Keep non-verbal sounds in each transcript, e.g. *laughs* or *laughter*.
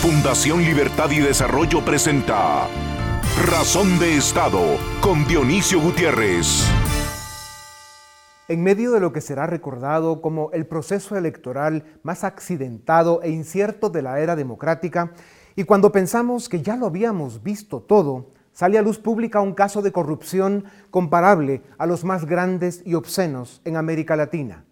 Fundación Libertad y Desarrollo presenta Razón de Estado con Dionisio Gutiérrez. En medio de lo que será recordado como el proceso electoral más accidentado e incierto de la era democrática, y cuando pensamos que ya lo habíamos visto todo, sale a luz pública un caso de corrupción comparable a los más grandes y obscenos en América Latina.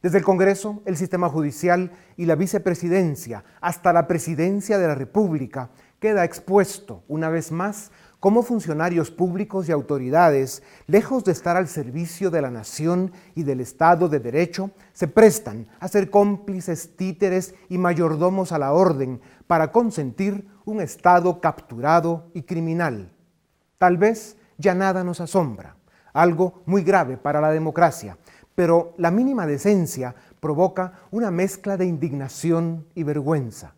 Desde el Congreso, el sistema judicial y la vicepresidencia hasta la presidencia de la República queda expuesto una vez más cómo funcionarios públicos y autoridades, lejos de estar al servicio de la nación y del Estado de Derecho, se prestan a ser cómplices, títeres y mayordomos a la orden para consentir un Estado capturado y criminal. Tal vez ya nada nos asombra, algo muy grave para la democracia, pero la mínima decencia provoca una mezcla de indignación y vergüenza.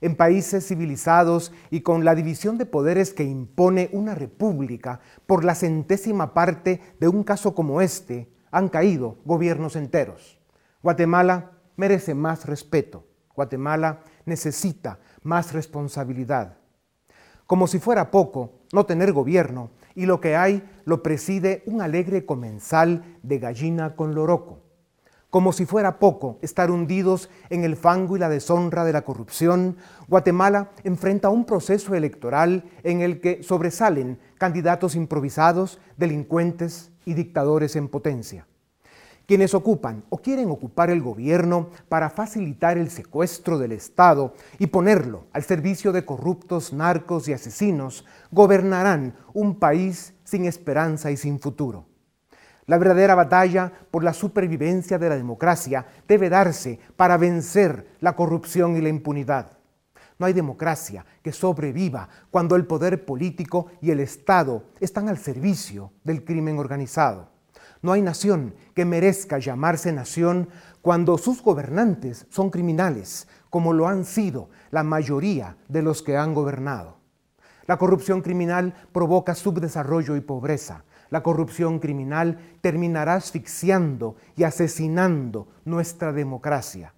En países civilizados y con la división de poderes que impone una república, por la centésima parte de un caso como este, han caído gobiernos enteros. Guatemala merece más respeto. Guatemala necesita más responsabilidad. Como si fuera poco no tener gobierno, y lo que hay lo preside un alegre comensal de gallina con loroco. Como si fuera poco estar hundidos en el fango y la deshonra de la corrupción, Guatemala enfrenta un proceso electoral en el que sobresalen candidatos improvisados, delincuentes y dictadores en potencia quienes ocupan o quieren ocupar el gobierno para facilitar el secuestro del Estado y ponerlo al servicio de corruptos, narcos y asesinos, gobernarán un país sin esperanza y sin futuro. La verdadera batalla por la supervivencia de la democracia debe darse para vencer la corrupción y la impunidad. No hay democracia que sobreviva cuando el poder político y el Estado están al servicio del crimen organizado. No hay nación que merezca llamarse nación cuando sus gobernantes son criminales, como lo han sido la mayoría de los que han gobernado. La corrupción criminal provoca subdesarrollo y pobreza. La corrupción criminal terminará asfixiando y asesinando nuestra democracia.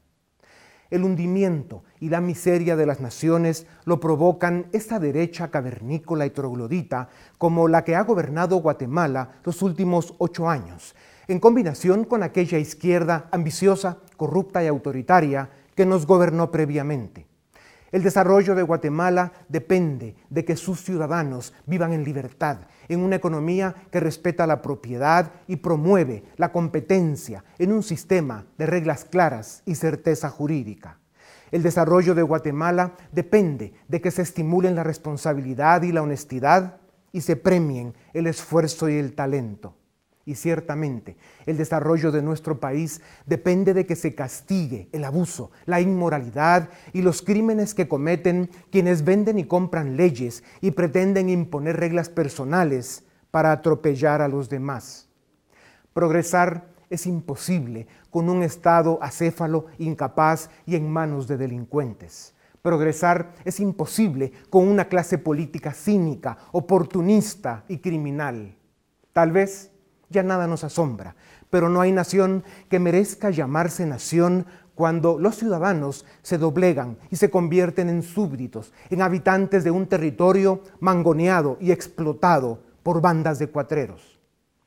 El hundimiento y la miseria de las naciones lo provocan esta derecha cavernícola y troglodita como la que ha gobernado Guatemala los últimos ocho años, en combinación con aquella izquierda ambiciosa, corrupta y autoritaria que nos gobernó previamente. El desarrollo de Guatemala depende de que sus ciudadanos vivan en libertad, en una economía que respeta la propiedad y promueve la competencia en un sistema de reglas claras y certeza jurídica. El desarrollo de Guatemala depende de que se estimulen la responsabilidad y la honestidad y se premien el esfuerzo y el talento. Y ciertamente, el desarrollo de nuestro país depende de que se castigue el abuso, la inmoralidad y los crímenes que cometen quienes venden y compran leyes y pretenden imponer reglas personales para atropellar a los demás. Progresar es imposible con un Estado acéfalo, incapaz y en manos de delincuentes. Progresar es imposible con una clase política cínica, oportunista y criminal. Tal vez ya nada nos asombra, pero no hay nación que merezca llamarse nación cuando los ciudadanos se doblegan y se convierten en súbditos, en habitantes de un territorio mangoneado y explotado por bandas de cuatreros.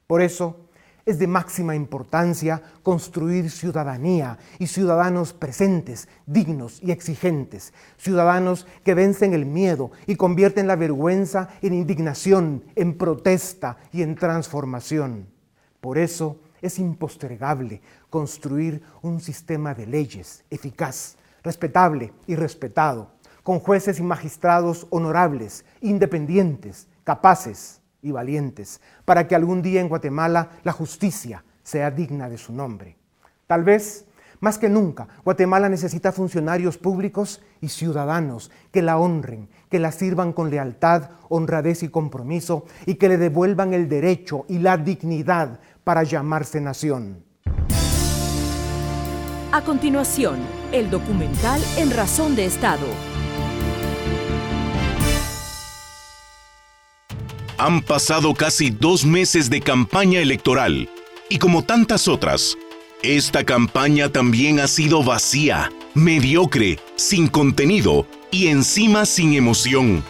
Por eso es de máxima importancia construir ciudadanía y ciudadanos presentes, dignos y exigentes, ciudadanos que vencen el miedo y convierten la vergüenza en indignación, en protesta y en transformación. Por eso es impostergable construir un sistema de leyes eficaz, respetable y respetado, con jueces y magistrados honorables, independientes, capaces y valientes, para que algún día en Guatemala la justicia sea digna de su nombre. Tal vez, más que nunca, Guatemala necesita funcionarios públicos y ciudadanos que la honren, que la sirvan con lealtad, honradez y compromiso y que le devuelvan el derecho y la dignidad para llamarse nación. A continuación, el documental En Razón de Estado. Han pasado casi dos meses de campaña electoral y como tantas otras, esta campaña también ha sido vacía, mediocre, sin contenido y encima sin emoción.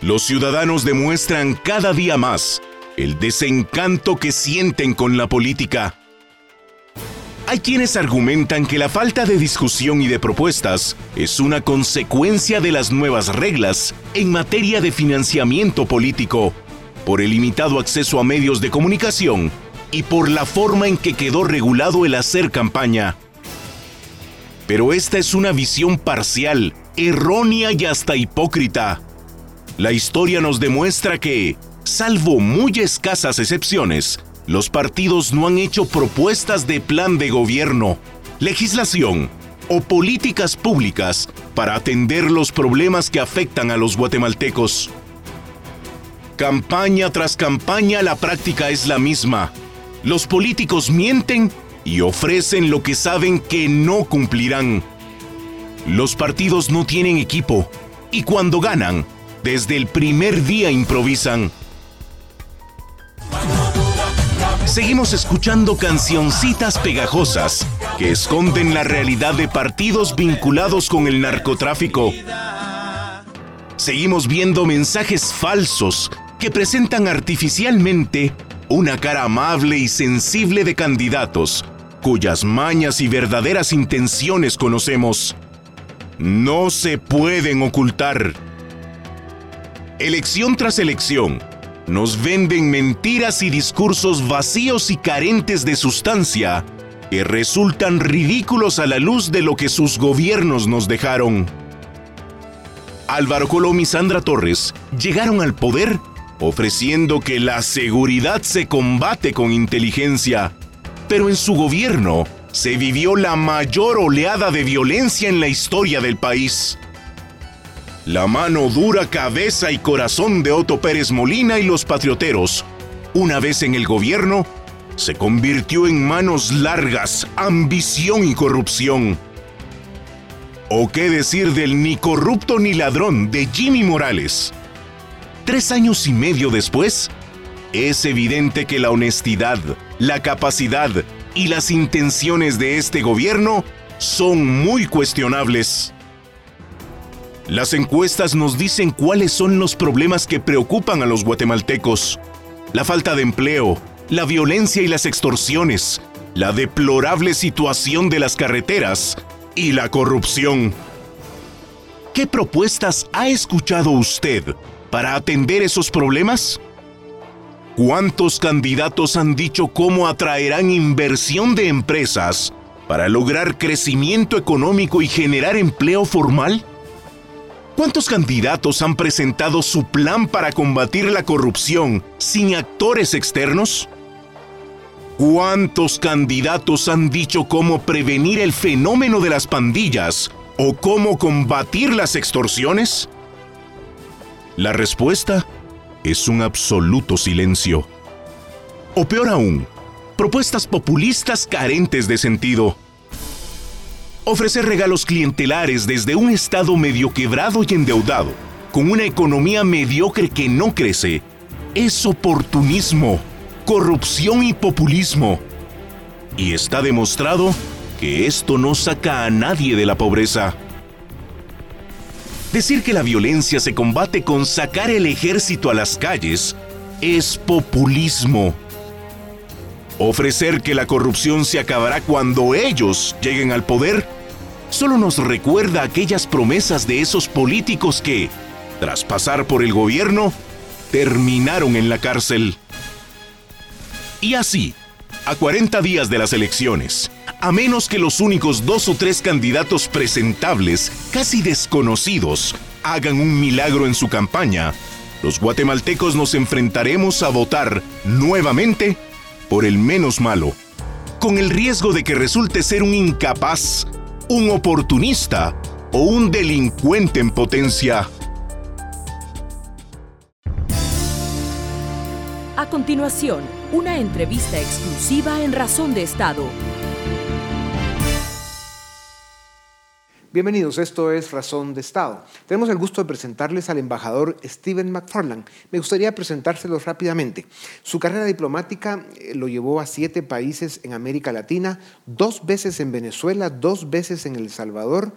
Los ciudadanos demuestran cada día más el desencanto que sienten con la política. Hay quienes argumentan que la falta de discusión y de propuestas es una consecuencia de las nuevas reglas en materia de financiamiento político, por el limitado acceso a medios de comunicación y por la forma en que quedó regulado el hacer campaña. Pero esta es una visión parcial, errónea y hasta hipócrita. La historia nos demuestra que, salvo muy escasas excepciones, los partidos no han hecho propuestas de plan de gobierno, legislación o políticas públicas para atender los problemas que afectan a los guatemaltecos. Campaña tras campaña la práctica es la misma. Los políticos mienten y ofrecen lo que saben que no cumplirán. Los partidos no tienen equipo y cuando ganan, desde el primer día improvisan. Seguimos escuchando cancioncitas pegajosas que esconden la realidad de partidos vinculados con el narcotráfico. Seguimos viendo mensajes falsos que presentan artificialmente una cara amable y sensible de candidatos cuyas mañas y verdaderas intenciones conocemos. No se pueden ocultar. Elección tras elección, nos venden mentiras y discursos vacíos y carentes de sustancia que resultan ridículos a la luz de lo que sus gobiernos nos dejaron. Álvaro Colom y Sandra Torres llegaron al poder ofreciendo que la seguridad se combate con inteligencia, pero en su gobierno se vivió la mayor oleada de violencia en la historia del país. La mano dura, cabeza y corazón de Otto Pérez Molina y los patrioteros, una vez en el gobierno, se convirtió en manos largas, ambición y corrupción. ¿O qué decir del ni corrupto ni ladrón de Jimmy Morales? Tres años y medio después, es evidente que la honestidad, la capacidad y las intenciones de este gobierno son muy cuestionables. Las encuestas nos dicen cuáles son los problemas que preocupan a los guatemaltecos. La falta de empleo, la violencia y las extorsiones, la deplorable situación de las carreteras y la corrupción. ¿Qué propuestas ha escuchado usted para atender esos problemas? ¿Cuántos candidatos han dicho cómo atraerán inversión de empresas para lograr crecimiento económico y generar empleo formal? ¿Cuántos candidatos han presentado su plan para combatir la corrupción sin actores externos? ¿Cuántos candidatos han dicho cómo prevenir el fenómeno de las pandillas o cómo combatir las extorsiones? La respuesta es un absoluto silencio. O peor aún, propuestas populistas carentes de sentido ofrecer regalos clientelares desde un estado medio quebrado y endeudado, con una economía mediocre que no crece, es oportunismo, corrupción y populismo. Y está demostrado que esto no saca a nadie de la pobreza. Decir que la violencia se combate con sacar el ejército a las calles es populismo Ofrecer que la corrupción se acabará cuando ellos lleguen al poder solo nos recuerda aquellas promesas de esos políticos que, tras pasar por el gobierno, terminaron en la cárcel. Y así, a 40 días de las elecciones, a menos que los únicos dos o tres candidatos presentables, casi desconocidos, hagan un milagro en su campaña, los guatemaltecos nos enfrentaremos a votar nuevamente por el menos malo, con el riesgo de que resulte ser un incapaz, un oportunista o un delincuente en potencia. A continuación, una entrevista exclusiva en Razón de Estado Bienvenidos, esto es Razón de Estado. Tenemos el gusto de presentarles al embajador Stephen McFarland. Me gustaría presentárselos rápidamente. Su carrera diplomática eh, lo llevó a siete países en América Latina, dos veces en Venezuela, dos veces en El Salvador,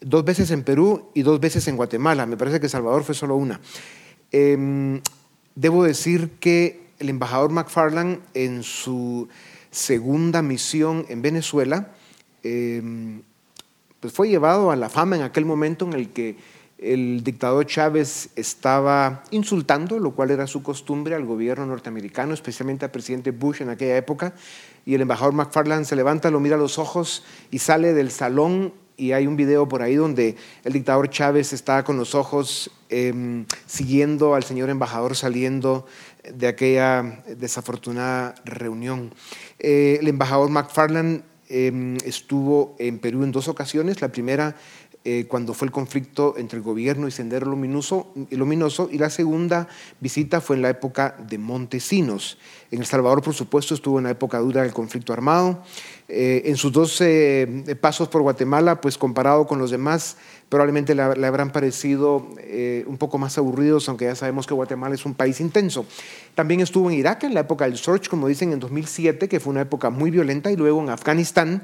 dos veces en Perú y dos veces en Guatemala. Me parece que Salvador fue solo una. Em, debo decir que el embajador McFarland en su segunda misión en Venezuela em, pues fue llevado a la fama en aquel momento en el que el dictador Chávez estaba insultando, lo cual era su costumbre, al gobierno norteamericano, especialmente al presidente Bush en aquella época, y el embajador McFarland se levanta, lo mira a los ojos y sale del salón y hay un video por ahí donde el dictador Chávez está con los ojos em, siguiendo al señor embajador saliendo de aquella desafortunada reunión. Eh, el embajador McFarland estuvo en Perú en dos ocasiones. La primera eh, cuando fue el conflicto entre el gobierno y Sendero Luminoso, Luminoso, y la segunda visita fue en la época de Montesinos. En El Salvador, por supuesto, estuvo en la época dura del conflicto armado. Eh, en sus dos eh, pasos por Guatemala, pues comparado con los demás, probablemente le, habrán parecido un poco más aburridos, aunque ya sabemos que Guatemala es un país intenso. También estuvo en Irak en la época del Surge, como dicen, en 2007, que fue una época muy violenta, y luego en Afganistán,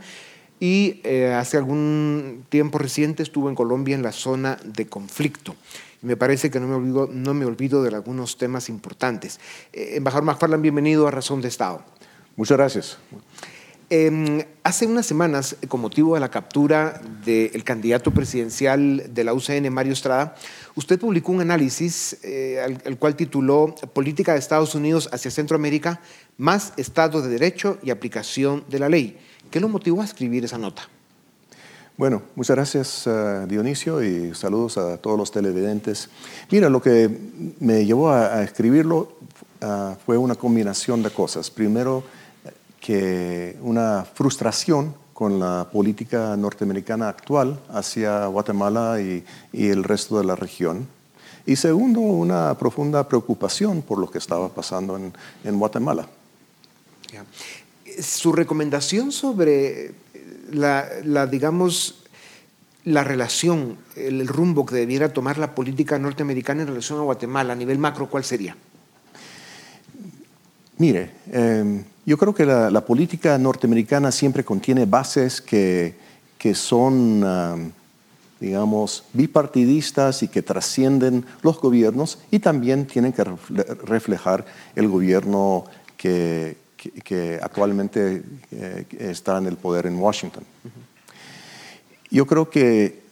y eh, hace algún tiempo reciente estuvo en Colombia en la zona de conflicto. Y me parece que no me olvido, no me olvido de algunos temas importantes. Eh, embajador McFarland, bienvenido a Razón de Estado. Muchas gracias. Em, hace unas semanas, con motivo de la captura del candidato presidencial de la UCN, Mario Estrada, usted publicó un análisis eh, al, al, cual tituló Política de Estados Unidos hacia Centroamérica, más Estado de Derecho y aplicación de la ley. ¿Qué lo motivó a escribir esa nota? Bueno, muchas gracias uh, Dionisio y saludos a todos los televidentes. Mira, lo que me llevó a, escribirlo uh, fue una combinación de cosas. Primero, que una frustración con la política norteamericana actual hacia Guatemala y, el resto de la región. Y segundo, una profunda preocupación por lo que estaba pasando en, Guatemala su recomendación sobre la, digamos, la relación, el, rumbo que debiera tomar la política norteamericana en relación a Guatemala a nivel macro, ¿cuál sería? Mire, em, yo creo que la, política norteamericana siempre contiene bases que, que son, digamos, bipartidistas y que trascienden los gobiernos y también tienen que reflejar el gobierno que, que, actualmente eh, está en el poder en Washington. Yo creo que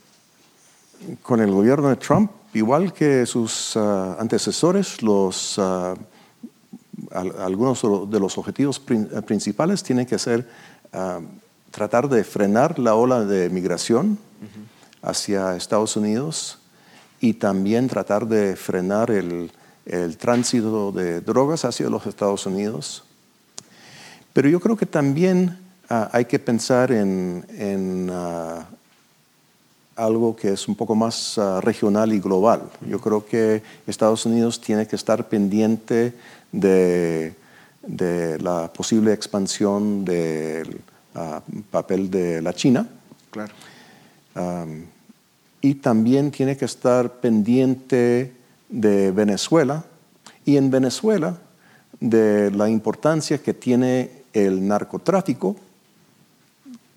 con el gobierno de Trump, igual que sus ah, antecesores, los, ah, algunos de los objetivos principales tienen que ser ah, tratar de frenar la ola de migración hacia Estados Unidos y también tratar de frenar el, el tránsito de drogas hacia los Estados Unidos pero yo creo que también ah, hay que pensar en, ah, algo que es un poco más ah, regional y global. Yo creo que Estados Unidos tiene que estar pendiente de, la posible expansión del papel de la China. Claro. y también tiene que estar pendiente de Venezuela. Y en Venezuela, de la importancia que tiene el narcotráfico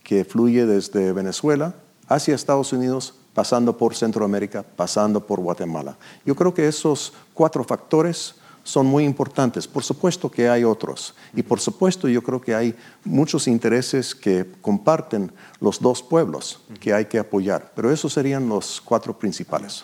que fluye desde Venezuela hacia Estados Unidos, pasando por Centroamérica, pasando por Guatemala. Yo creo que esos cuatro factores son muy importantes. Por supuesto que hay otros. Y por supuesto yo creo que hay muchos intereses que comparten los dos pueblos que hay que apoyar. Pero esos serían los cuatro principales.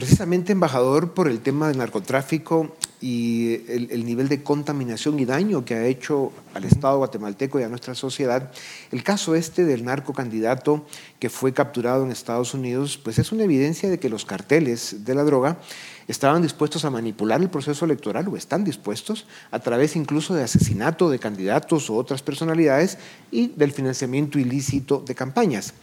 Precisamente, embajador, por el tema del narcotráfico y el, nivel de contaminación y daño que ha hecho al Estado guatemalteco y a nuestra sociedad, el caso este del narcocandidato que fue capturado en Estados Unidos, pues es una evidencia de que los carteles de la droga estaban dispuestos a manipular el proceso electoral o están dispuestos a través incluso de asesinato de candidatos o otras personalidades y del financiamiento ilícito de campañas.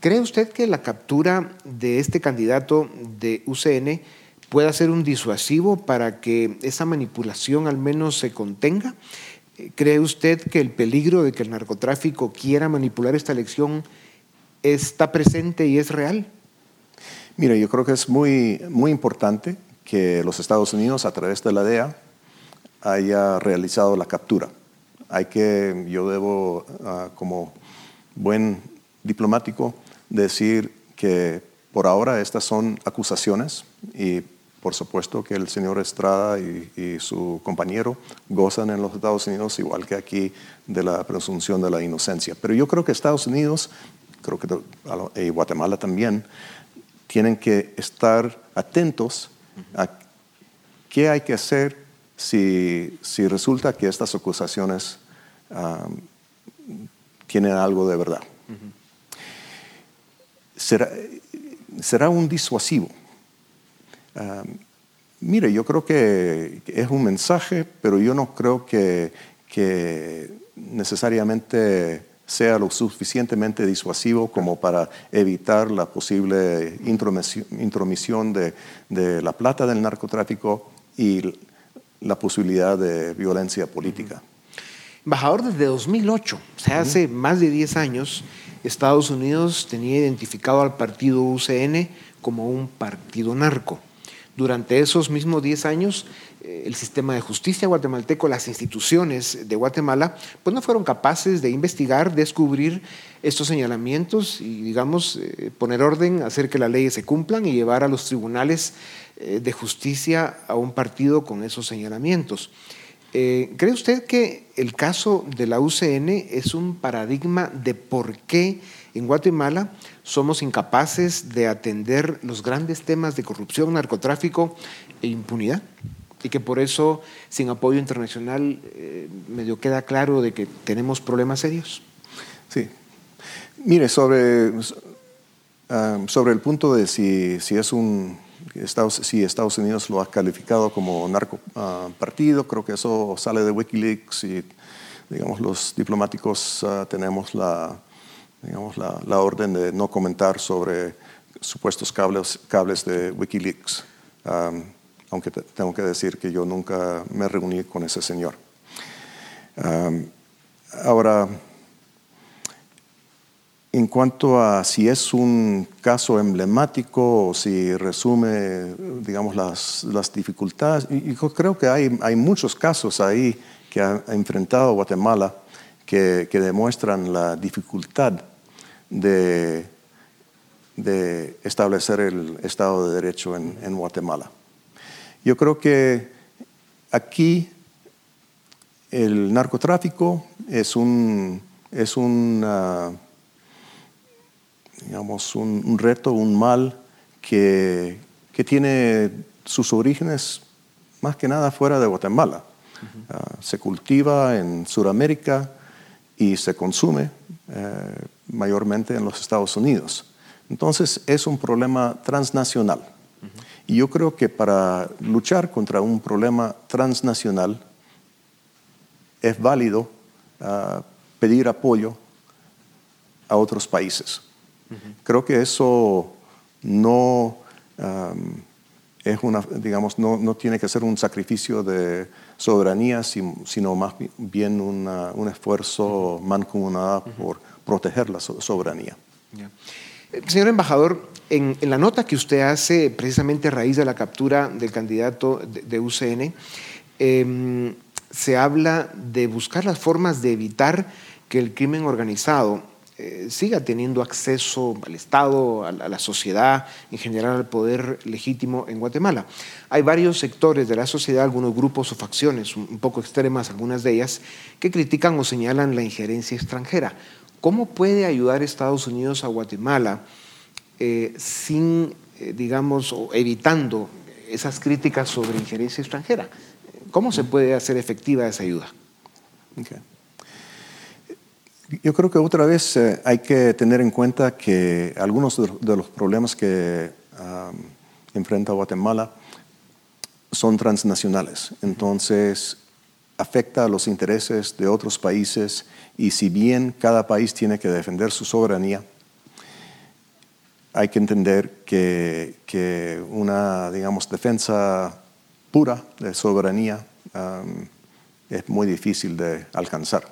¿Cree usted que la captura de este candidato de UCN pueda ser un disuasivo para que esa manipulación al menos se contenga? ¿Cree usted que el peligro de que el narcotráfico quiera manipular esta elección está presente y es real? Mira, yo creo que es muy, muy importante que los Estados Unidos, a través de la DEA, haya realizado la captura. Hay que, yo debo, ah, como buen diplomático, decir que por ahora estas son acusaciones y por supuesto que el señor Estrada y, su compañero gozan en los Estados Unidos, igual que aquí, de la presunción de la inocencia. Pero yo creo que Estados Unidos, creo que y Guatemala también, tienen que estar atentos a qué hay que hacer si, si resulta que estas acusaciones tienen algo de verdad. Será, será un disuasivo mire, yo creo que es un mensaje, pero yo no creo que, necesariamente sea lo suficientemente disuasivo como para evitar la posible intromisión de, la plata del narcotráfico y la posibilidad de violencia política. Embajador, desde 2008, o sea, hace más de 10 años, Estados Unidos tenía identificado al partido UCN como un partido narco. Durante esos mismos 10 años, eh, el sistema de justicia guatemalteco, las instituciones de Guatemala, pues no fueron capaces de investigar, descubrir estos señalamientos y, digamos, eh, poner orden, hacer que las leyes se cumplan y llevar a los tribunales eh, de justicia a un partido con esos señalamientos. ¿Cree usted que el caso de la UCN es un paradigma de por qué en Guatemala somos incapaces de atender los grandes temas de corrupción, narcotráfico e impunidad. Y que por eso, sin apoyo internacional, eh, medio queda claro de que tenemos problemas serios. Sí. Mire, sobre, ah, sobre el punto de si, si es un Estados, si Estados Unidos lo ha calificado como narco ah, partido, creo que eso sale de Wikileaks y digamos los diplomáticos ah, tenemos la, digamos, la, orden de no comentar sobre supuestos cables, cables de Wikileaks, aunque tengo que decir que yo nunca me reuní con ese señor. ahora, en cuanto a si es un caso emblemático o si resume, digamos, las, las dificultades, creo que hay, hay muchos casos ahí que ha enfrentado Guatemala que, demuestran la dificultad de, de, establecer el Estado de Derecho en, Guatemala. Yo creo que aquí el narcotráfico es un, es un, digamos, un, reto, un mal que, que, tiene sus orígenes más que nada fuera de Guatemala. Ah, se cultiva en Sudamérica, y se consume eh, mayormente en los Estados Unidos. Entonces es un problema transnacional. Y yo creo que para luchar contra un problema transnacional es válido ah, pedir apoyo a otros países. Creo que eso no es una, digamos, no, no tiene que ser un sacrificio de soberanía, sino más bien un esfuerzo mancomunado por proteger la soberanía. Eh, señor embajador, en, la nota que usted hace precisamente a raíz de la captura del candidato de, UCN, em, se habla de buscar las formas de evitar que el crimen organizado eh, siga teniendo acceso al Estado, a la, sociedad, en general al poder legítimo en Guatemala. Hay varios sectores de la sociedad, algunos grupos o facciones un poco extremas, algunas de ellas, que critican o señalan la injerencia extranjera. ¿Cómo puede ayudar Estados Unidos a Guatemala eh, sin, eh, digamos, evitando esas críticas sobre injerencia extranjera? ¿Cómo se puede hacer efectiva esa ayuda? Yo creo que otra vez eh, hay que tener en cuenta que algunos de los problemas que enfrenta Guatemala son transnacionales. Entonces, afecta a los intereses de otros países y si bien cada país tiene que defender su soberanía, hay que entender que, una, digamos, defensa pura de soberanía es muy difícil de alcanzar.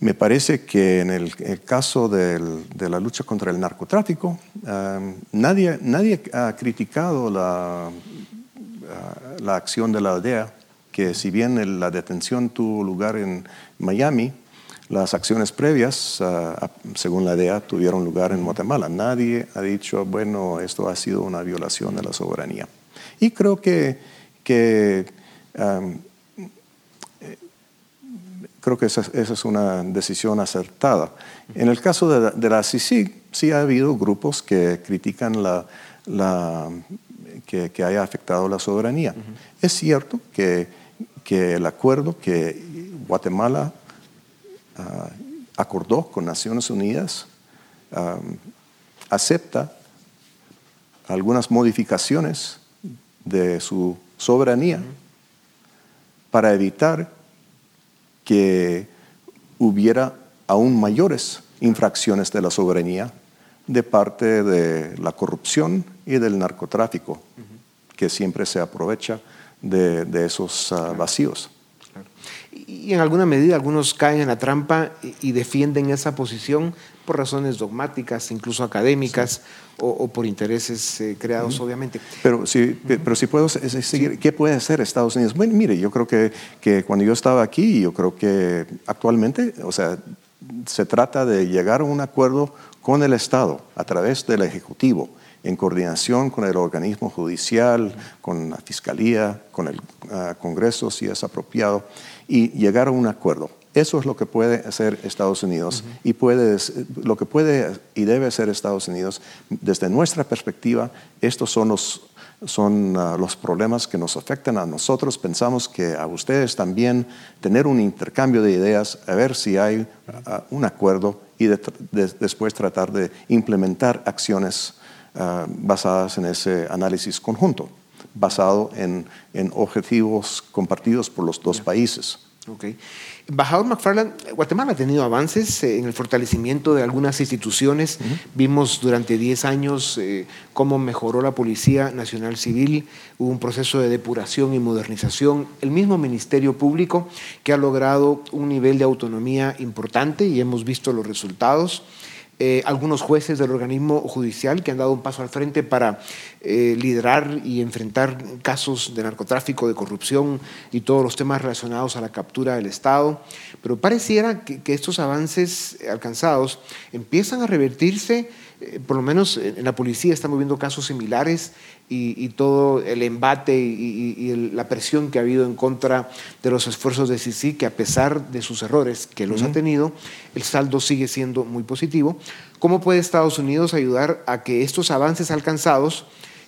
Me parece que en el, caso de la lucha contra el narcotráfico, um, nadie, nadie, ha criticado la, uh, la, acción de la DEA, que si bien la detención tuvo lugar en Miami, las acciones previas, ah, según la DEA, tuvieron lugar en Guatemala. Nadie ha dicho, bueno, esto ha sido una violación de la soberanía. Y creo que, que creo que esa, es una decisión acertada. En el caso de, la CICIG, sí ha habido grupos que critican la, que, haya afectado la soberanía. Es cierto que, que, el acuerdo que Guatemala Ah, acordó con Naciones Unidas, acepta algunas modificaciones de su soberanía para evitar que hubiera aún mayores infracciones de la soberanía de parte de la corrupción y del narcotráfico, que siempre se aprovecha de, esos ah, vacíos y en alguna medida algunos caen en la trampa y, defienden esa posición por razones dogmáticas, incluso académicas, o, por intereses eh, creados, obviamente. Pero si, pero si puedo seguir, ¿qué puede hacer Estados Unidos? Bueno, mire, yo creo que, que cuando yo estaba aquí, yo creo que actualmente, o sea, se trata de llegar a un acuerdo con el Estado a través del Ejecutivo en coordinación con el organismo judicial, con la Fiscalía, con el ah, Congreso, si es apropiado, y llegar a un acuerdo. Eso es lo que puede hacer Estados Unidos y puede, lo que puede y debe hacer Estados Unidos. Desde nuestra perspectiva, estos son los, son, ah, los problemas que nos afectan a nosotros. Pensamos que a ustedes también tener un intercambio de ideas, a ver si hay ah, un acuerdo y después tratar de implementar acciones ah, basadas en ese análisis conjunto basado en, objetivos compartidos por los dos países. Okay. Embajador McFarland, Guatemala ha tenido avances eh, en el fortalecimiento de algunas instituciones. Vimos durante 10 años eh, cómo mejoró la Policía Nacional Civil, hubo un proceso de depuración y modernización. El mismo Ministerio Público que ha logrado un nivel de autonomía importante y hemos visto los resultados. Eh, algunos jueces del organismo judicial que han dado un paso al frente para eh, liderar y enfrentar casos de narcotráfico, de corrupción y todos los temas relacionados a la captura del Estado. Pero pareciera que, que estos avances alcanzados empiezan a revertirse eh, por lo menos en la policía estamos viendo casos similares y, todo el embate y, la presión que ha habido en contra de los esfuerzos de Sisi, que a pesar de sus errores que los ha tenido, el saldo sigue siendo muy positivo. ¿Cómo puede Estados Unidos ayudar a que estos avances alcanzados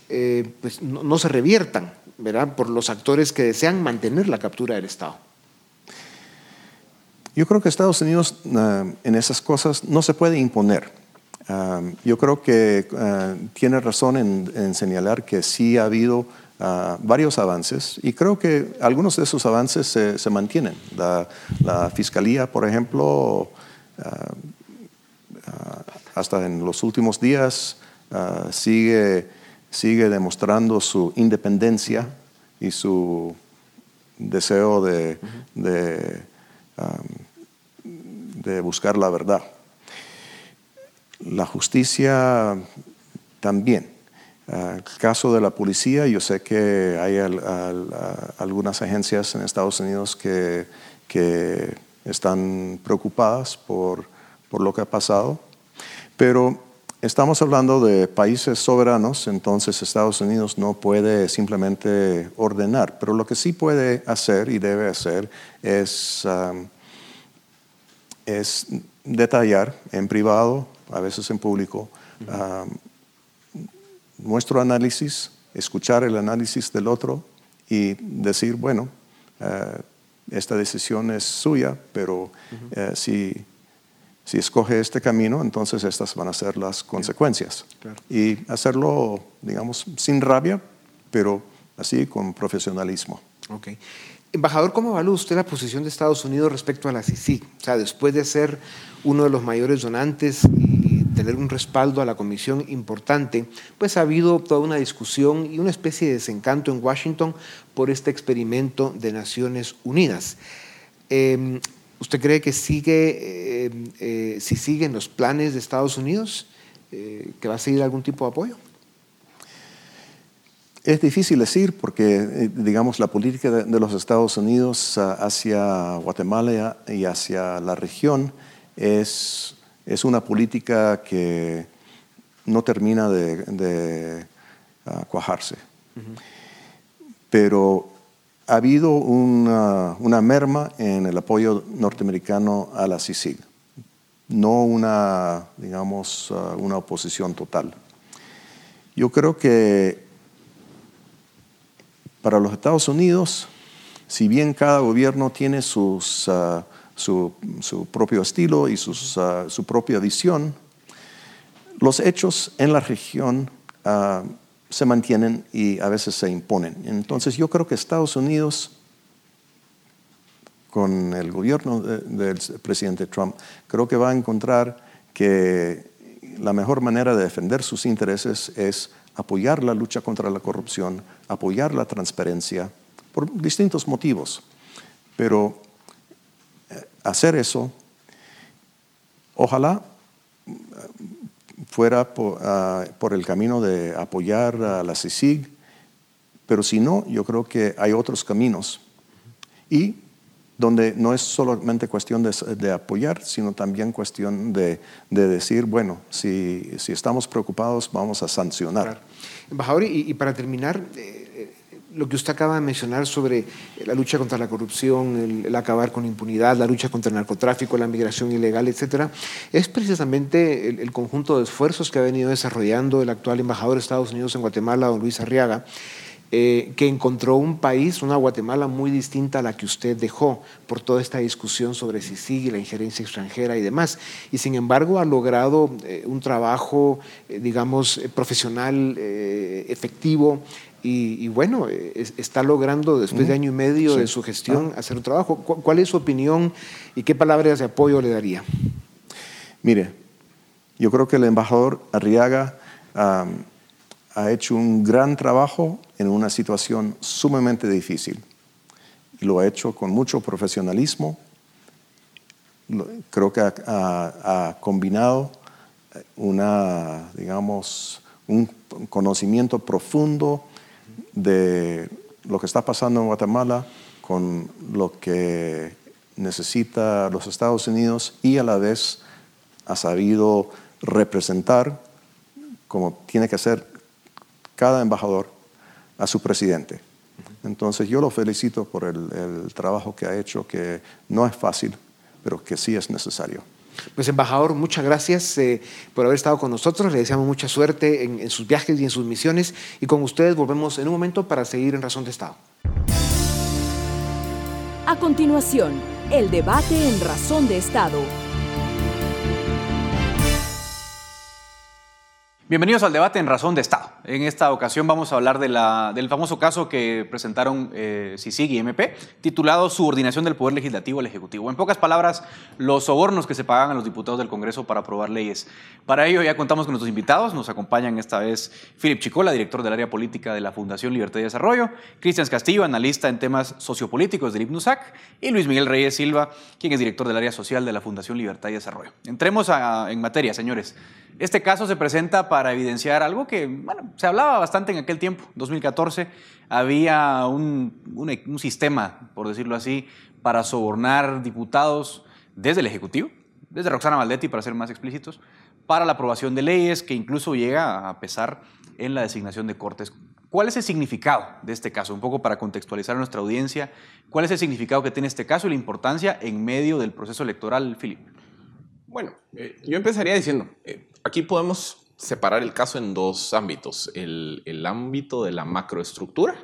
eh, pues no, se reviertan ¿verdad? por los actores que desean mantener la captura del Estado? Yo creo que Estados Unidos ah, en esas cosas no se puede imponer yo creo que ah, tiene razón en, señalar que sí ha habido ah, varios avances y creo que algunos de esos avances se, mantienen. La, Fiscalía, por ejemplo, ah, hasta en los últimos días sigue, sigue demostrando su independencia y su deseo de, de buscar la verdad la justicia también. Ah, el caso de la policía, yo sé que hay algunas agencias en Estados Unidos que, están preocupadas por, lo que ha pasado, pero estamos hablando de países soberanos, entonces Estados Unidos no puede simplemente ordenar, pero lo que sí puede hacer y debe hacer es, ah, es detallar en privado a veces en público, ah, nuestro análisis, escuchar el análisis del otro y decir, bueno, ah, esta decisión es suya, pero eh, si, si, escoge este camino, entonces estas van a ser las consecuencias. Y hacerlo, digamos, sin rabia, pero así con profesionalismo. Okay. Embajador, ¿cómo evalúa usted la posición de Estados Unidos respecto a la CICIG? O sea, después de ser uno de los mayores donantes y tener un respaldo a la comisión importante, pues ha habido toda una discusión y una especie de desencanto en Washington por este experimento de Naciones Unidas. Em, ¿Usted cree que sigue, em, eh, si siguen los planes de Estados Unidos, eh, que va a seguir algún tipo de apoyo? Es difícil decir porque, eh, digamos, la política de, los Estados Unidos ah, hacia Guatemala y hacia la región es, es una política que no termina de, ah, cuajarse. Pero ha habido una, una, merma en el apoyo norteamericano a la CICIG, no una, digamos, ah, una oposición total. Yo creo que para los Estados Unidos, si bien cada gobierno tiene sus, ah, su, propio estilo y ah, su propia visión, los hechos en la región ah, se mantienen y a veces se imponen. Entonces yo creo que Estados Unidos, con el gobierno del presidente Trump, creo que va a encontrar que la mejor manera de defender sus intereses es apoyar la lucha contra la corrupción, apoyar la transparencia, por distintos motivos. Pero eh, hacer eso, ojalá eh, fuera ah, por, el camino de apoyar a la CICIG, pero si no, yo creo que hay otros caminos. Y donde no es solamente cuestión de, apoyar, sino también cuestión de, decir, bueno, si, estamos preocupados, vamos a sancionar. Embajador, y, para terminar, eh, eh, lo que usted acaba de mencionar sobre la lucha contra la corrupción, el, acabar con impunidad, la lucha contra el narcotráfico, la migración ilegal, etcétera, es precisamente el, el conjunto de esfuerzos que ha venido desarrollando el actual embajador de Estados Unidos en Guatemala, don Luis Arriaga, eh, que encontró un país, una Guatemala muy distinta a la que usted dejó por toda esta discusión sobre si sigue la injerencia extranjera y demás. Y sin embargo ha logrado eh, un trabajo, eh, digamos, profesional, efectivo. Y, bueno, está logrando después de año y medio de su gestión ah. hacer un trabajo. ¿Cuál es su opinión y qué palabras de apoyo le daría? Mire, yo creo que el embajador Arriaga ha hecho un gran trabajo en una situación sumamente difícil. Lo ha hecho con mucho profesionalismo. Creo que ha, combinado una, digamos, un conocimiento profundo de lo que está pasando en Guatemala con lo que necesita los Estados Unidos y a la vez ha sabido representar como tiene que ser cada embajador a su presidente. Entonces yo lo felicito por el, trabajo que ha hecho, que no es fácil, pero que sí es necesario. Pues embajador, muchas gracias eh, por haber estado con nosotros. Le deseamos mucha suerte en, en sus viajes y en sus misiones. Y con ustedes volvemos en un momento para seguir en Razón de Estado. A continuación, el debate en Razón de Estado. Bienvenidos al debate en Razón de Estado. En esta ocasión vamos a hablar del famoso caso que presentaron eh, CICIG y MP, titulado Subordinación del Poder Legislativo al Ejecutivo. En pocas palabras, los sobornos que se pagan a los diputados del Congreso para aprobar leyes. Para ello ya contamos con nuestros invitados. Nos acompañan esta vez Philip Chicola, director del área política de la Fundación Libertad y Desarrollo, Cristian Castillo, analista en temas sociopolíticos del IPNUSAC, y Luis Miguel Reyes Silva, quien es director del área social de la Fundación Libertad y Desarrollo. Entremos en materia, señores. Este caso se presenta para evidenciar algo que, bueno, se hablaba bastante en aquel tiempo, 2014, había un, un, sistema, por decirlo así, para sobornar diputados desde el Ejecutivo, desde Roxana Valdetti, para ser más explícitos, para la aprobación de leyes que incluso llega a pesar en la designación de cortes. ¿Cuál es el significado de este caso? Un poco para contextualizar a nuestra audiencia, ¿cuál es el significado que tiene este caso y la importancia en medio del proceso electoral, Philip? Bueno, eh, yo empezaría diciendo, eh, aquí podemos separar el caso en dos ámbitos. El, el, ámbito de la macroestructura,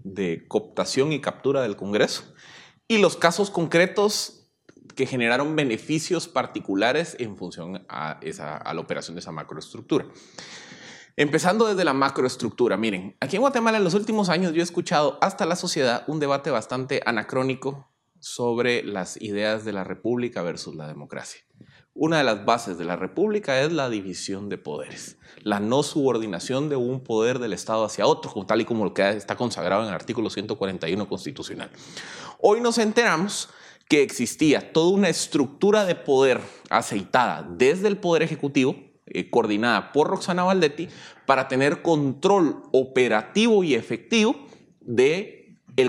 de cooptación y captura del Congreso, y los casos concretos que generaron beneficios particulares en función a, esa, a la operación de esa macroestructura. Empezando desde la macroestructura, miren, aquí en Guatemala en los últimos años yo he escuchado hasta la sociedad un debate bastante anacrónico sobre las ideas de la república versus la democracia. Una de las bases de la República es la división de poderes, la no subordinación de un poder del Estado hacia otro, tal y como lo que está consagrado en el artículo 141 constitucional. Hoy nos enteramos que existía toda una estructura de poder aceitada desde el Poder Ejecutivo eh, coordinada por Roxana Valdetti para tener control operativo y efectivo de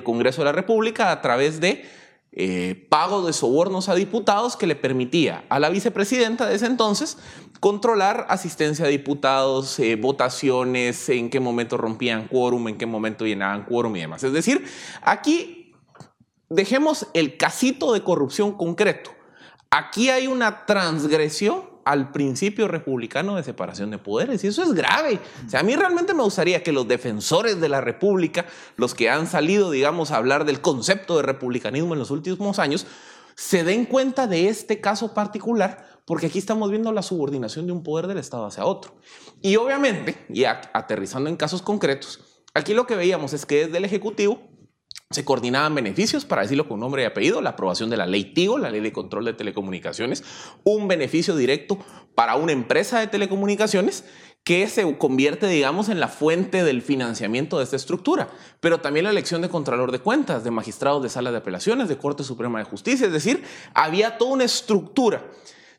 Congreso de la República a través de eh, pago de sobornos a diputados que le permitía a la vicepresidenta de ese entonces controlar asistencia a diputados, eh, votaciones, en qué momento rompían quórum, en qué momento llenaban quórum y demás. Es decir, aquí dejemos el casito de corrupción concreto. Aquí hay una transgresión al principio republicano de separación de poderes. Y eso es grave. O sea, a mí realmente me gustaría que los defensores de la República, los que han salido, digamos, a hablar del concepto de republicanismo en los últimos años, se den cuenta de este caso particular, porque aquí estamos viendo la subordinación de un poder del Estado hacia otro. Y obviamente, y aterrizando en casos concretos, aquí lo que veíamos es que desde el Ejecutivo se coordinaban beneficios, para decirlo con nombre y apellido, la aprobación de la ley TIGO, la ley de control de telecomunicaciones, un beneficio directo para una empresa de telecomunicaciones que se convierte, digamos, en la fuente del financiamiento de esta estructura, pero también la elección de Contralor de Cuentas, de magistrados de sala de apelaciones, de Corte Suprema de Justicia, es decir, había toda una estructura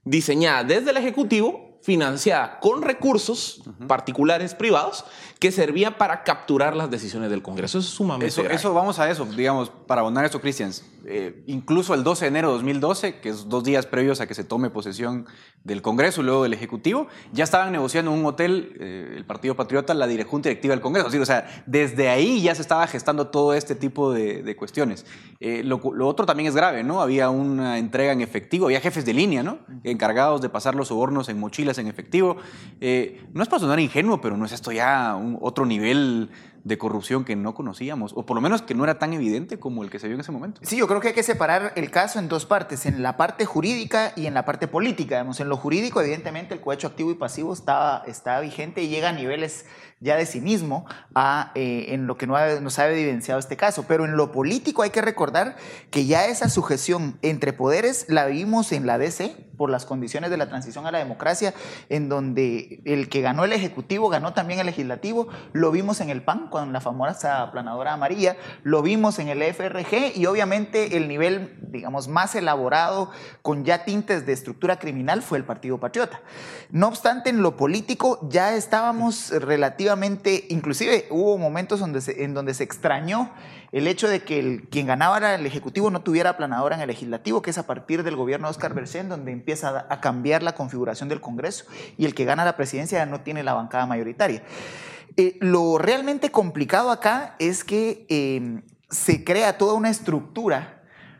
diseñada desde el Ejecutivo financiada con recursos particulares privados que servía para capturar las decisiones del Congreso. Eso es sumamente eso, Eso, vamos a eso, digamos, para abonar esto, Cristians. Eh, incluso el 12 de enero de 2012, que es dos días previos a que se tome posesión del Congreso y luego del Ejecutivo, ya estaban negociando en un hotel, eh, el Partido Patriota, la Junta Directiva del Congreso. o sea, desde ahí ya se estaba gestando todo este tipo de, cuestiones. Eh, lo, otro también es grave, ¿no? Había una entrega en efectivo, había jefes de línea, ¿no? Encargados de pasar los sobornos en mochilas en efectivo. no es para sonar ingenuo, pero no es esto ya un otro nivel de corrupción que no conocíamos, o por lo menos que no era tan evidente como el que se vio en ese momento. Sí, yo creo que hay que separar el caso en dos partes, en la parte jurídica y en la parte política. En lo jurídico, evidentemente, el cohecho activo y pasivo está, está vigente y llega a niveles ya de sí mismo eh, en lo que nos ha evidenciado este caso. Pero en lo político hay que recordar que ya esa sujeción entre poderes la vimos en la DC por las condiciones de la transición a la democracia, en donde el que ganó el Ejecutivo ganó también el Legislativo, lo vimos en el PAN con la famosa aplanadora amarilla, lo vimos en el FRG y obviamente el nivel, digamos, más elaborado con ya tintes de estructura criminal fue el Partido Patriota. No obstante, en lo político ya estábamos relativamente inclusive hubo momentos en donde se extrañó el hecho de que quien ganaba era el Ejecutivo no tuviera aplanadora en el Legislativo, que es a partir del gobierno de Oscar Bercén, donde empieza a, cambiar la configuración del Congreso y el que gana la presidencia no tiene la bancada mayoritaria. Eh, lo realmente complicado acá es que eh, se crea toda una estructura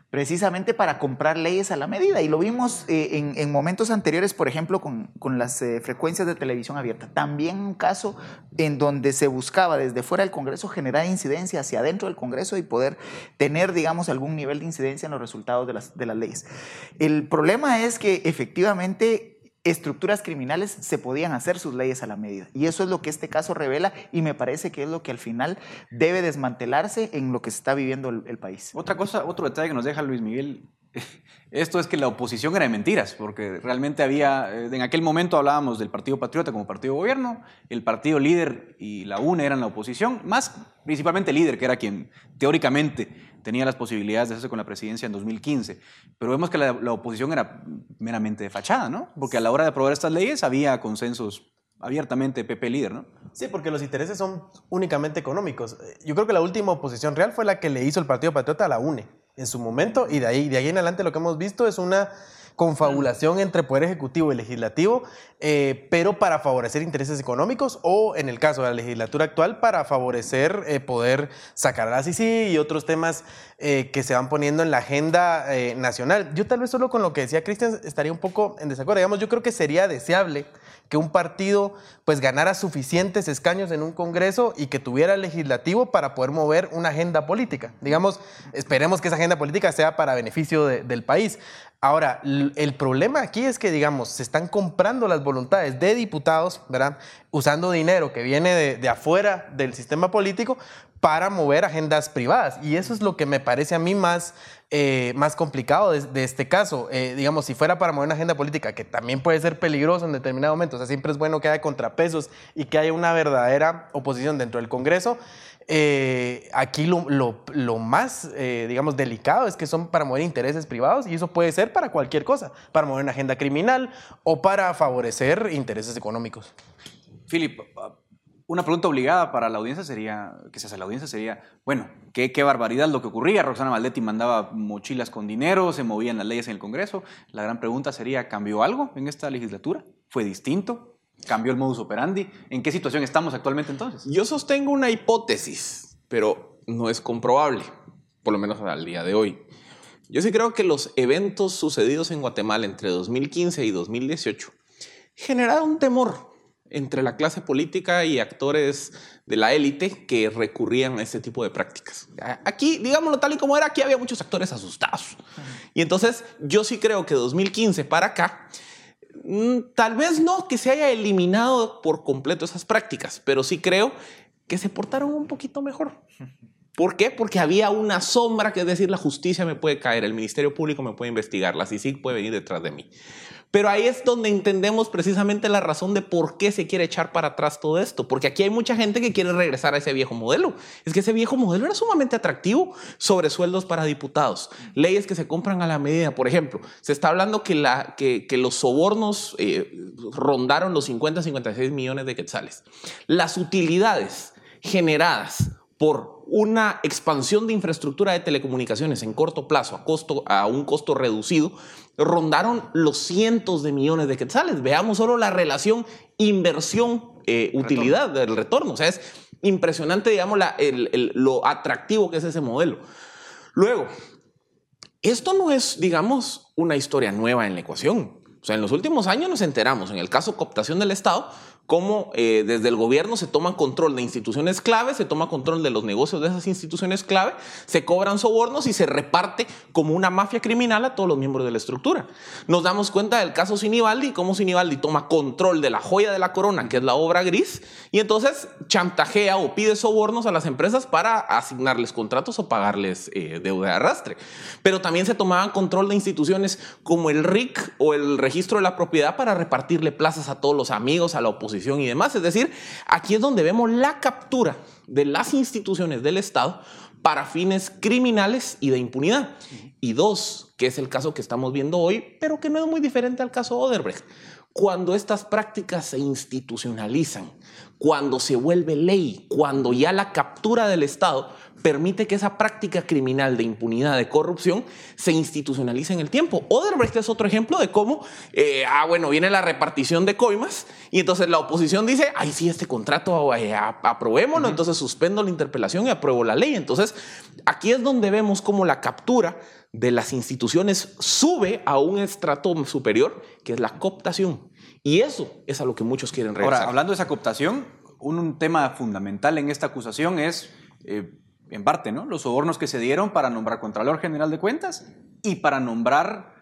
precisamente para comprar leyes a la medida. Y lo vimos eh, en, momentos anteriores, por ejemplo, con, las eh, frecuencias de televisión abierta. También un caso en donde se buscaba desde fuera del Congreso generar incidencia hacia adentro del Congreso y poder tener, digamos, algún nivel de incidencia en los resultados de las, de las leyes. El problema es que efectivamente estructuras criminales se podían hacer sus leyes a la medida. Y eso es lo que este caso revela y me parece que es lo que al final debe desmantelarse en lo que se está viviendo el, país. Otra cosa, otro detalle que nos deja Luis Miguel, *laughs* esto es que la oposición era de mentiras, porque realmente había, eh, en aquel momento hablábamos del Partido Patriota como partido gobierno, el partido líder y la UNE eran la oposición, más principalmente el líder, que era quien teóricamente tenía las posibilidades de hacerse con la presidencia en 2015. Pero vemos que la, oposición era meramente de fachada, ¿no? Porque a la hora de aprobar estas leyes había consensos abiertamente PP líder, ¿no? Sí, porque los intereses son únicamente económicos. Yo creo que la última oposición real fue la que le hizo el Partido Patriota a la UNE en su momento y de ahí, de ahí en adelante lo que hemos visto es una confabulación entre poder ejecutivo y legislativo, eh, pero para favorecer intereses económicos o, en el caso de la legislatura actual, para favorecer eh, poder sacar a la y otros temas eh, que se van poniendo en la agenda nacional. Yo tal vez solo con lo que decía Cristian estaría un poco en desacuerdo. Digamos, yo creo que sería deseable que un partido pues ganara suficientes escaños en un Congreso y que tuviera legislativo para poder mover una agenda política. Digamos, esperemos que esa agenda política sea para beneficio del país. Ahora, el problema aquí es que, digamos, se están comprando las voluntades de diputados, ¿verdad? Usando dinero que viene de, afuera del sistema político para mover agendas privadas. Y eso es lo que me parece a mí más, eh, más complicado de, este caso. Eh, digamos, si fuera para mover una agenda política, que también puede ser peligroso en determinado momento, o sea, siempre es bueno que haya contrapesos y que haya una verdadera oposición dentro del Congreso. Eh, aquí lo, más, digamos, delicado es que son para mover intereses privados y eso puede ser para cualquier cosa, para mover una agenda criminal o para favorecer intereses económicos. Philip, una pregunta obligada para la audiencia sería, que se hace la audiencia sería, bueno, ¿qué, qué barbaridad lo que ocurría. Roxana Valdetti mandaba mochilas con dinero, se movían las leyes en el Congreso. La gran pregunta sería, ¿cambió algo en esta legislatura? ¿Fue distinto? ¿Cambió el modus operandi? ¿En qué situación estamos actualmente entonces? Yo sostengo una hipótesis, pero no es comprobable, por lo menos al día de hoy. Yo sí creo que los eventos sucedidos en Guatemala entre 2015 y 2018 generaron temor entre la clase política y actores de la élite que recurrían a este tipo de prácticas. Aquí, digámoslo tal y como era, aquí había muchos actores asustados. Y entonces yo sí creo que 2015 para acá, tal vez no que se haya eliminado por completo esas prácticas, pero sí creo que se portaron un poquito mejor. ¿Por qué? Porque había una sombra, que es decir, la justicia me puede caer, el Ministerio Público me puede investigar, la CICIG puede venir detrás de mí. Pero ahí es donde entendemos precisamente la razón de por qué se quiere echar para atrás todo esto. Porque aquí hay mucha gente que quiere regresar a ese viejo modelo. Es que ese viejo modelo era sumamente atractivo sobre sueldos para diputados. Leyes que se compran a la medida. Por ejemplo, se está hablando que, los sobornos eh, rondaron los 50, 56 millones de quetzales. Las utilidades generadas por una expansión de infraestructura de telecomunicaciones en corto plazo a un costo reducido, rondaron los cientos de millones de quetzales. Veamos solo la relación inversión-utilidad del retorno. O sea, es impresionante, digamos, lo atractivo que es ese modelo. Luego, esto no es, digamos, una historia nueva en la ecuación. O sea, en los últimos años nos enteramos, en el caso cooptación del Estado, cómo eh, desde el gobierno se toma control de instituciones clave, se toma control de los negocios de esas instituciones clave, se cobran sobornos y se reparte como una mafia criminal a todos los miembros de la estructura. Nos damos cuenta del caso Sinibaldi cómo Sinibaldi toma control de la joya de la corona, que es la obra gris, y entonces chantajea o pide sobornos a las empresas para asignarles contratos o pagarles eh, deuda de arrastre. Pero también se tomaban control de instituciones como el RIC o el registro de la propiedad para repartirle plazas a todos los amigos, a la oposición y demás. Es decir, aquí es donde vemos la captura de las instituciones del Estado para fines criminales y de impunidad. Y dos, que es el caso que estamos viendo hoy, pero que no es muy diferente al caso Oderbrecht. Cuando estas prácticas se institucionalizan, cuando se vuelve ley, cuando ya la captura del Estado permite que esa práctica criminal de impunidad, de corrupción, se institucionalice en el tiempo. Oderbrecht es otro ejemplo de cómo, eh, ah, bueno, viene la repartición de coimas y entonces la oposición dice, ay, sí, este contrato, eh, aprobémoslo, entonces suspendo la interpelación y apruebo la ley. Entonces, aquí es donde vemos cómo la captura de las instituciones sube a un estrato superior, que es la cooptación. Y eso es a lo que muchos quieren regresar. Ahora, hablando de esa cooptación, un, tema fundamental en esta acusación es... Eh, en parte, ¿no? Los sobornos que se dieron para nombrar Contralor General de Cuentas y para nombrar,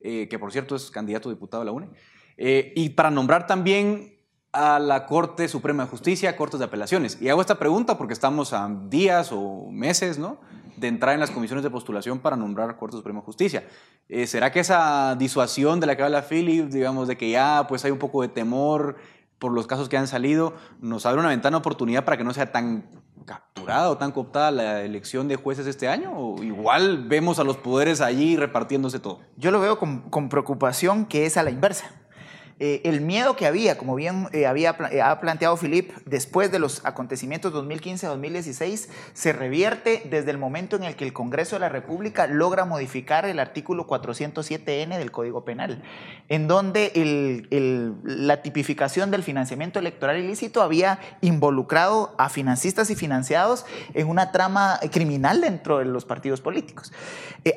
eh, que por cierto es candidato a diputado de la UNE, eh, y para nombrar también a la Corte Suprema de Justicia, Cortes de Apelaciones. Y hago esta pregunta porque estamos a días o meses, ¿no? De entrar en las comisiones de postulación para nombrar Corte Suprema de Justicia. Eh, ¿Será que esa disuasión de la que habla Philip, digamos, de que ya pues hay un poco de temor por los casos que han salido, nos abre una ventana de oportunidad para que no sea tan capturada o tan cooptada la elección de jueces este año? ¿O igual vemos a los poderes allí repartiéndose todo? Yo lo veo con preocupación que es a la inversa. Eh, el miedo que había, como bien eh, había eh, ha planteado Philip, después de los acontecimientos 2015-2016, se revierte desde el momento en el que el Congreso de la República logra modificar el artículo 407N del Código Penal, en donde la tipificación del financiamiento electoral ilícito había involucrado a financistas y financiados en una trama criminal dentro de los partidos políticos.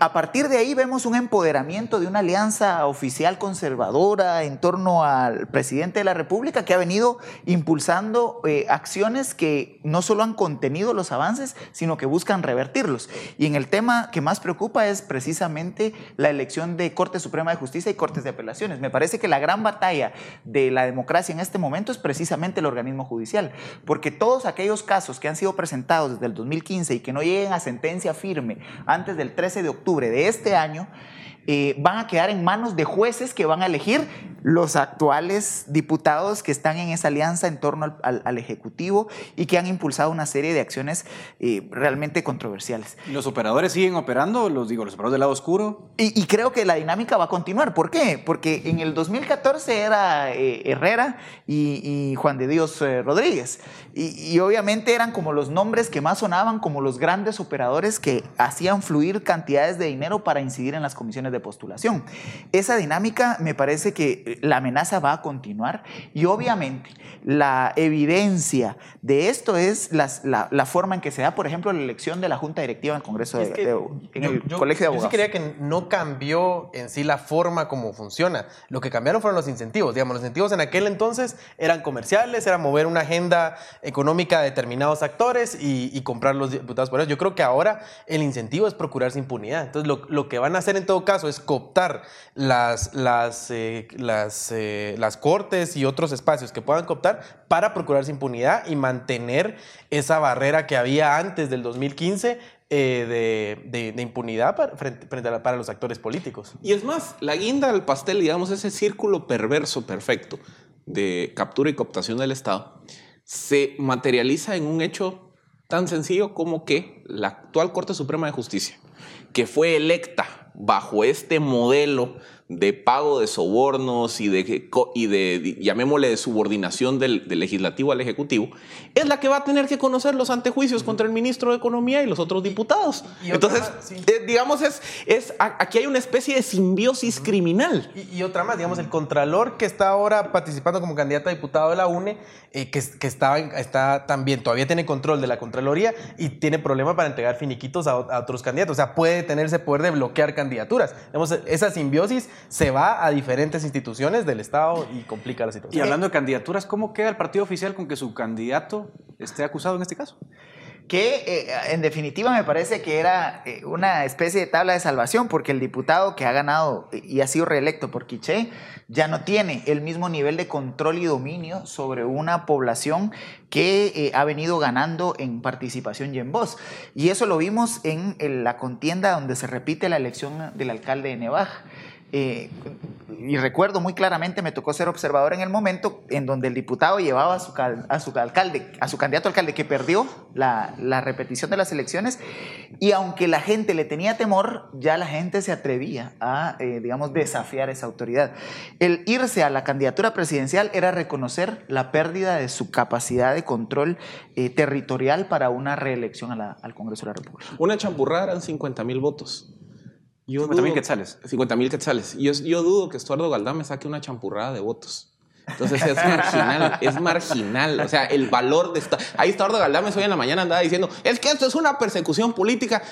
a partir de ahí vemos un empoderamiento de una alianza oficial conservadora en torno al presidente de la República que ha venido impulsando eh, acciones que no solo han contenido los avances, sino que buscan revertirlos. Y en el tema que más preocupa es precisamente la elección de Corte Suprema de Justicia y Cortes de Apelaciones. Me parece que la gran batalla de la democracia en este momento es precisamente el organismo judicial, porque todos aquellos casos que han sido presentados desde el 2015 y que no lleguen a sentencia firme antes del 13 de octubre de este año, eh, van a quedar en manos de jueces que van a elegir los actuales diputados que están en esa alianza en torno al, Ejecutivo y que han impulsado una serie de acciones eh, realmente controversiales. ¿Y los operadores siguen operando? Los digo, los operadores del lado oscuro. Y, creo que la dinámica va a continuar. ¿Por qué? Porque en el 2014 era eh, Herrera y, Juan de Dios Rodríguez. Y, y obviamente eran como los nombres que más sonaban como los grandes operadores que hacían fluir cantidades de dinero para incidir en las comisiones de postulación. Esa dinámica me parece que la amenaza va a continuar y obviamente la evidencia de esto es la, forma en que se da, por ejemplo, la elección de la Junta Directiva en el Congreso de, en el Colegio de Abogados. Yo sí creía que no cambió en sí la forma como funciona. Lo que cambiaron fueron los incentivos. Digamos, los incentivos en aquel entonces eran comerciales, era mover una agenda económica de determinados actores y, comprar los diputados por eso. Yo creo que ahora el incentivo es procurarse impunidad. Entonces, lo, lo que van a hacer en todo caso es cooptar las, las, eh, eh, las cortes y otros espacios que puedan cooptar para procurarse impunidad y mantener esa barrera que había antes del 2015 eh, de, de, impunidad para, frente, para los actores políticos. Y es más, la guinda del pastel, digamos, ese círculo perverso perfecto de captura y cooptación del Estado, se materializa en un hecho tan sencillo como que la actual Corte Suprema de Justicia, que fue electa bajo este modelo de pago de sobornos y de, y de llamémosle, de subordinación del, legislativo al ejecutivo, es la que va a tener que conocer los antejuicios contra el ministro de Economía y los otros diputados. Entonces, eh, digamos, es, es, aquí hay una especie de simbiosis criminal. Y, otra más, digamos, el contralor que está ahora participando como candidato a diputado de la UNE, eh, que, que está, está también, todavía tiene control de la Contraloría y tiene problema para entregar finiquitos a, a otros candidatos. O sea, puede tener ese poder de bloquear candidaturas. Digamos, esa simbiosis se va a diferentes instituciones del Estado y complica la situación. Y hablando de candidaturas, ¿cómo queda el partido oficial con que su candidato esté acusado en este caso? que eh, en definitiva me parece que era eh, una especie de tabla de salvación, porque el diputado que ha ganado y ha sido reelecto por Quiché ya no tiene el mismo nivel de control y dominio sobre una población que eh, ha venido ganando en participación y en voz. Y eso lo vimos en, en la contienda donde se repite la elección del alcalde de Nevaj. Eh, y recuerdo muy claramente, me tocó ser observador en el momento en donde el diputado llevaba a su, alcalde, a su candidato alcalde que perdió la, la, repetición de las elecciones y aunque la gente le tenía temor, ya la gente se atrevía a, eh, digamos, desafiar esa autoridad. El irse a la candidatura presidencial era reconocer la pérdida de su capacidad de control eh, territorial para una reelección al Congreso de la República. Una champurrada eran 50 mil votos. 50 mil quetzales. 50 mil quetzales. Yo, yo dudo que Estuardo Galdame saque una champurrada de votos. Entonces es marginal, *laughs* es marginal. O sea, el valor de... Esta... Ahí Estuardo Galdames hoy en la mañana andaba diciendo, es que esto es una persecución política.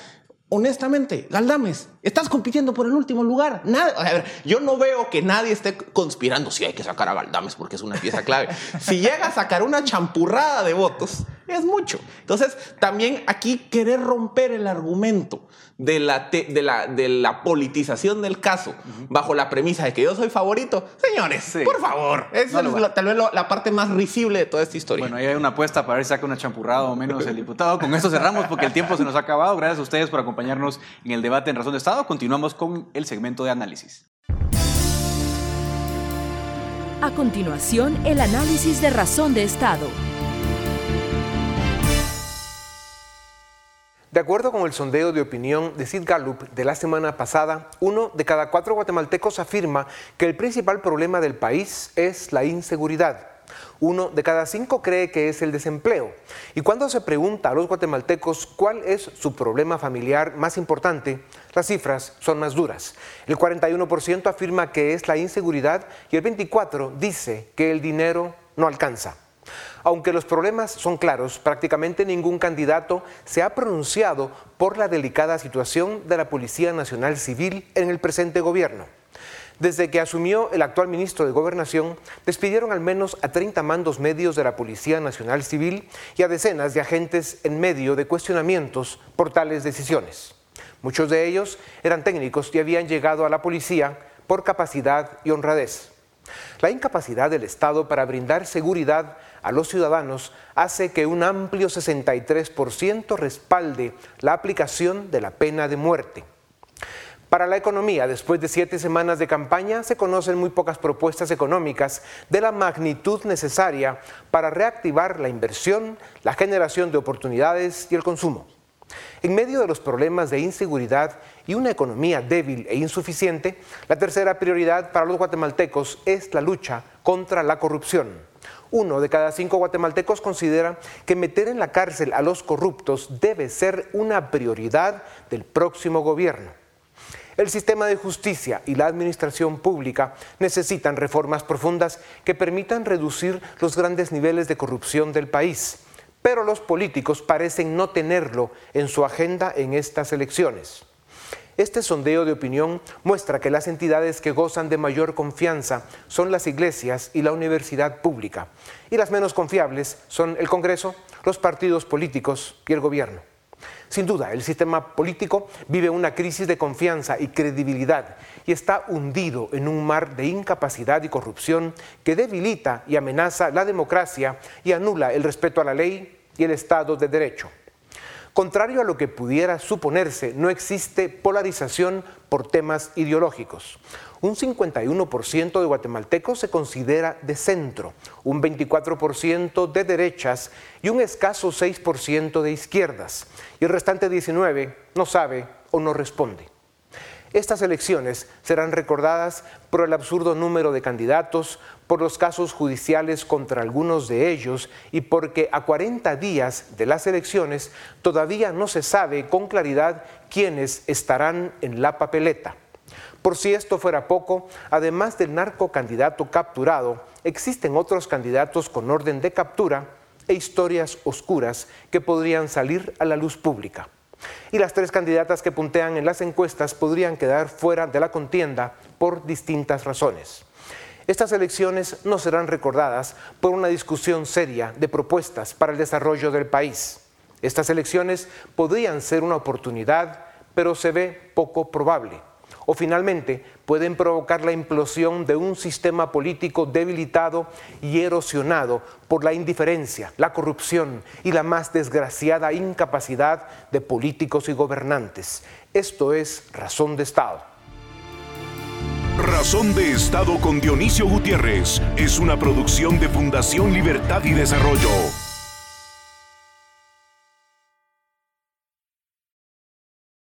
Honestamente, Galdames, estás compitiendo por el último lugar. Nada, a ver, yo no veo que nadie esté conspirando. Si hay que sacar a Galdames porque es una pieza clave. Si llega a sacar una champurrada de votos, es mucho. Entonces, también aquí querer romper el argumento de la, de la, de la politización del caso bajo la premisa de que yo soy favorito. Señores, por favor. Esa es tal vez la parte más risible de toda esta historia. Bueno, ahí hay una apuesta para ver si saca una champurrada o menos el diputado. Con esto cerramos porque el tiempo se nos ha acabado. Gracias a ustedes por acompañarnos en el debate en Razón de Estado. Continuamos con el segmento de análisis. A continuación, el análisis de Razón de Estado. De acuerdo con el sondeo de opinión de Sid Gallup de la semana pasada, uno de cada cuatro guatemaltecos afirma que el principal problema del país es la inseguridad. Uno de cada cinco cree que es el desempleo. Y cuando se pregunta a los guatemaltecos cuál es su problema familiar más importante, las cifras son más duras. El 41% afirma que es la inseguridad y el 24% dice que el dinero no alcanza. Aunque los problemas son claros, prácticamente ningún candidato se ha pronunciado por la delicada situación de la Policía Nacional Civil en el presente gobierno. Desde que asumió el actual ministro de Gobernación, despidieron al menos a 30 mandos medios de la Policía Nacional Civil y a decenas de agentes en medio de cuestionamientos por tales decisiones. Muchos de ellos eran técnicos y habían llegado a la policía por capacidad y honradez. La incapacidad del Estado para brindar seguridad a los ciudadanos hace que un amplio 63% respalde la aplicación de la pena de muerte. Para la economía, después de siete semanas de campaña, se conocen muy pocas propuestas económicas de la magnitud necesaria para reactivar la inversión, la generación de oportunidades y el consumo. En medio de los problemas de inseguridad y una economía débil e insuficiente, la tercera prioridad para los guatemaltecos es la lucha contra la corrupción. Uno de cada cinco guatemaltecos considera que meter en la cárcel a los corruptos debe ser una prioridad del próximo gobierno. El sistema de justicia y la administración pública necesitan reformas profundas que permitan reducir los grandes niveles de corrupción del país, pero los políticos parecen no tenerlo en su agenda en estas elecciones. Este sondeo de opinión muestra que las entidades que gozan de mayor confianza son las iglesias y la universidad pública, y las menos confiables son el Congreso, los partidos políticos y el gobierno. Sin duda, el sistema político vive una crisis de confianza y credibilidad y está hundido en un mar de incapacidad y corrupción que debilita y amenaza la democracia y anula el respeto a la ley y el Estado de Derecho. Contrario a lo que pudiera suponerse, no existe polarización por temas ideológicos. Un 51% de guatemaltecos se considera de centro, un 24% de derechas y un escaso 6% de izquierdas. Y el restante 19% no sabe o no responde. Estas elecciones serán recordadas por el absurdo número de candidatos, por los casos judiciales contra algunos de ellos y porque a 40 días de las elecciones todavía no se sabe con claridad quiénes estarán en la papeleta. Por si esto fuera poco, además del narcocandidato capturado, existen otros candidatos con orden de captura e historias oscuras que podrían salir a la luz pública. Y las tres candidatas que puntean en las encuestas podrían quedar fuera de la contienda por distintas razones. Estas elecciones no serán recordadas por una discusión seria de propuestas para el desarrollo del país. Estas elecciones podrían ser una oportunidad, pero se ve poco probable o finalmente pueden provocar la implosión de un sistema político debilitado y erosionado por la indiferencia, la corrupción y la más desgraciada incapacidad de políticos y gobernantes. Esto es Razón de Estado. Razón de Estado con Dionisio Gutiérrez es una producción de Fundación Libertad y Desarrollo.